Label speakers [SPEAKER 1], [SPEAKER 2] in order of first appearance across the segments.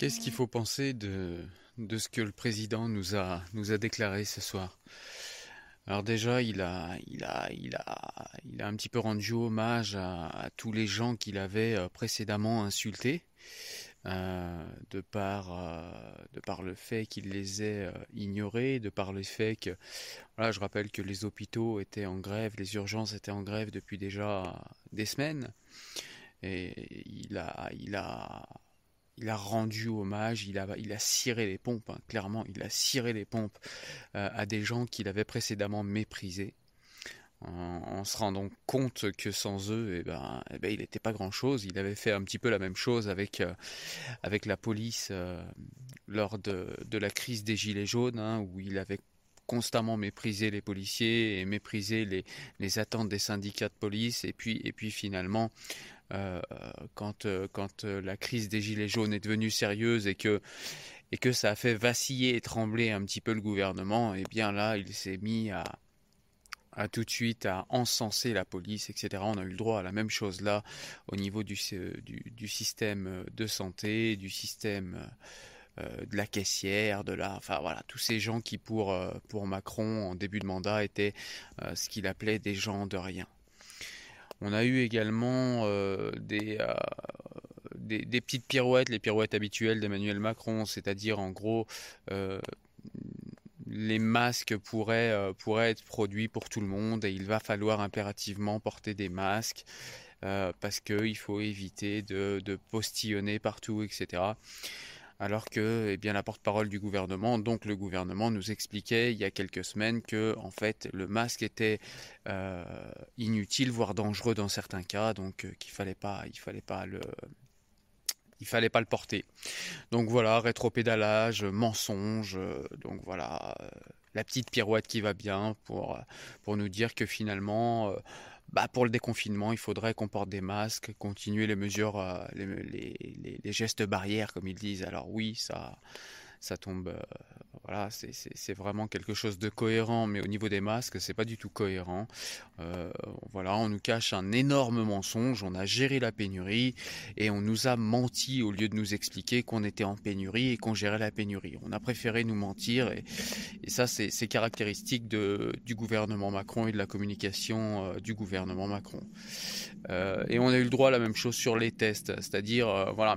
[SPEAKER 1] Qu'est-ce qu'il faut penser de, de ce que le président nous a, nous a déclaré ce soir? Alors déjà, il a, il, a, il, a, il a un petit peu rendu hommage à, tous les gens qu'il avait euh, précédemment insultés. Euh, de, par, euh, de par le fait qu'il les ait ignorés, de par le fait que, voilà, je rappelle que les hôpitaux étaient en grève, les urgences étaient en grève depuis déjà des semaines, et il a, il a, il a rendu hommage, il a, ciré les pompes, hein, clairement, il a ciré les pompes euh, à des gens qu'il avait précédemment méprisés, en, se rendant compte que sans eux, eh ben, eh ben, il n'était pas grand-chose. Il avait fait un petit peu la même chose avec, euh, avec la police euh, lors de, de, la crise des Gilets jaunes, hein, où il avait constamment méprisé les policiers et méprisé les, les attentes des syndicats de police, et puis, et puis finalement, euh, quand, euh, euh, la crise des gilets jaunes est devenue sérieuse et que, ça a fait vaciller et trembler un petit peu le gouvernement, et eh bien là, il s'est mis à, tout de suite à encenser la police, etc. On a eu le droit à la même chose là au niveau du, système de santé, du système de la caissière, de la, enfin voilà, tous ces gens qui pour, Macron en début de mandat étaient ce qu'il appelait des gens de rien. On a eu également euh, des, euh, des, petites pirouettes, les pirouettes habituelles d'Emmanuel Macron, c'est-à-dire en gros euh, les masques pourraient, être produits pour tout le monde et il va falloir impérativement porter des masques. parce qu'il faut éviter de postillonner partout, etc alors que eh bien, la porte-parole du gouvernement, donc le gouvernement, nous expliquait il y a quelques semaines que en fait le masque était euh, inutile, voire dangereux dans certains cas, donc euh, qu'il fallait pas, il fallait pas le il fallait pas le porter. Donc voilà, rétropédalage, mensonge, euh, donc voilà, la petite pirouette qui va bien pour, nous dire que finalement, bah, pour le déconfinement, il faudrait qu'on porte des masques, continuer les mesures, euh, les, les, les, gestes barrières, comme ils disent. Alors oui, ça, ça tombe. Euh, voilà, c'est vraiment quelque chose de cohérent, mais au niveau des masques, c'est pas du tout cohérent. Euh, voilà, on nous cache un énorme mensonge. On a géré la pénurie et on nous a menti au lieu de nous expliquer qu'on était en pénurie et qu'on gérait la pénurie. On a préféré nous mentir et, ça, c'est caractéristique du gouvernement Macron et de la communication euh, du gouvernement Macron. Et on a eu le droit à la même chose sur les tests, c'est-à-dire, voilà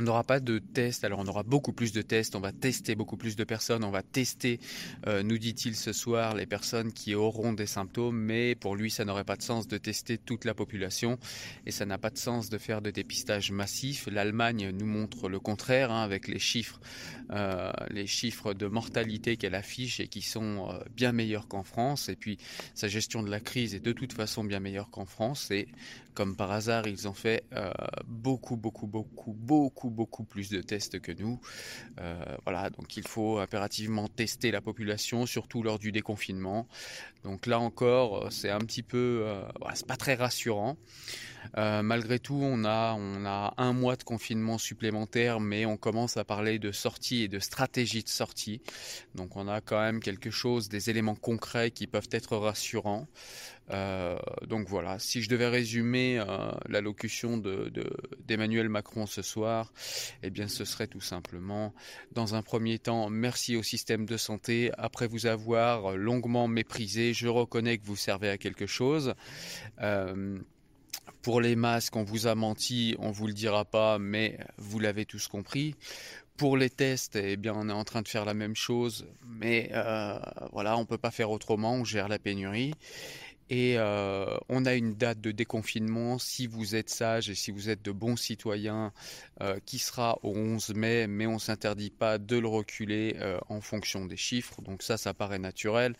[SPEAKER 1] On n'aura pas de test, alors on aura beaucoup plus de tests, on va tester beaucoup plus de personnes, on va tester, euh, nous dit-il ce soir, les personnes qui auront des symptômes, mais pour lui ça n'aurait pas de sens de tester toute la population. Et ça n'a pas de sens de faire de dépistage massif. L'Allemagne nous montre le contraire hein, avec les chiffres, euh, les chiffres de mortalité qu'elle affiche et qui sont euh, bien meilleurs qu'en France. Et puis sa gestion de la crise est de toute façon bien meilleure qu'en France. Et comme par hasard ils ont fait beaucoup, beaucoup, beaucoup, beaucoup beaucoup, plus de tests que nous. Euh, voilà, donc il faut impérativement tester la population, surtout lors du déconfinement. Donc là encore, euh, c'est un petit peu, euh, c'est pas très rassurant. malgré tout, on a, on a un mois de confinement supplémentaire, mais on commence à parler de sortie et de stratégie de sortie. Donc on a quand même quelque chose, des éléments concrets qui peuvent être rassurants. Donc voilà, si je devais résumer l'allocution d'Emmanuel de, Macron ce soir, eh bien ce serait tout simplement, dans un premier temps, merci au système de santé. Après vous avoir longuement méprisé, je reconnais que vous servez à quelque chose. Euh, pour les masques, on vous a menti, on vous le dira pas, mais vous l'avez tous compris. Pour les tests, eh bien, on est en train de faire la même chose, mais voilà, on peut pas faire autrement. On gère la pénurie. Et euh, on a une date de déconfinement, si vous êtes sage et si vous êtes de bons citoyens, euh, qui sera au 11 mai, mais on ne s'interdit pas de le reculer euh, en fonction des chiffres. Donc ça, ça paraît naturel.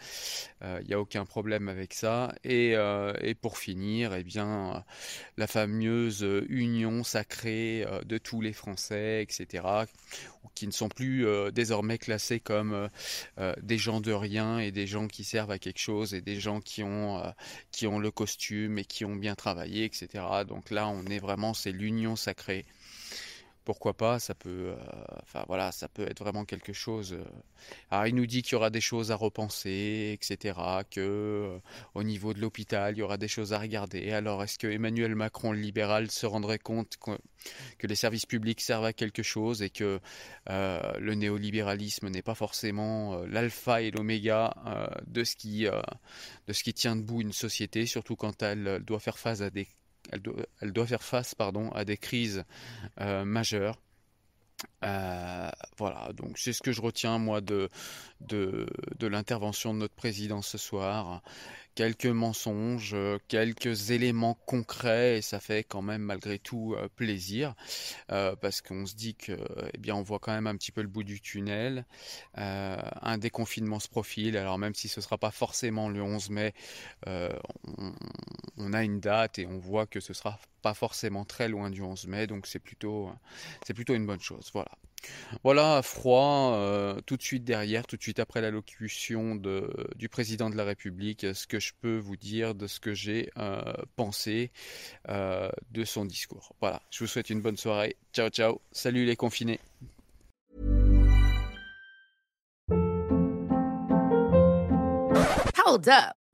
[SPEAKER 1] Il n'y a aucun problème avec ça. Et, et pour finir, eh bien, la fameuse union sacrée de tous les Français, etc., qui ne sont plus désormais classés comme des gens de rien et des gens qui servent à quelque chose et des gens qui ont, qui ont le costume et qui ont bien travaillé, etc. Donc là, on est vraiment, c'est l'union sacrée pourquoi pas, ça peut, euh, enfin voilà, ça peut être vraiment quelque chose. Euh. il nous dit qu'il y aura des choses à repenser, etc. Que euh, au niveau de l'hôpital, il y aura des choses à regarder. Alors est-ce que Emmanuel Macron, le libéral, se rendrait compte que, les services publics servent à quelque chose et que le néolibéralisme n'est pas forcément l'alpha et l'oméga de ce qui de ce qui tient debout une société, surtout quand elle doit faire face à des elle doit, faire face pardon, à des crises euh, majeures. Euh, voilà, donc c'est ce que je retiens moi de, l'intervention de notre président ce soir quelques mensonges, euh, quelques éléments concrets et ça fait quand même malgré tout euh, plaisir euh, parce qu'on se dit que eh bien on voit quand même un petit peu le bout du tunnel. un déconfinement se profile. Alors même si ce sera pas forcément le 11 mai, on, a une date et on voit que ce sera pas forcément très loin du 11 mai, donc c'est plutôt c'est plutôt une bonne chose. Voilà. Voilà, froid, euh, tout de suite derrière, tout de suite après l'allocution du président de la République, ce que je peux vous dire de ce que j'ai euh, pensé euh, de son discours. Voilà, je vous souhaite une bonne soirée. Ciao, ciao. Salut les confinés.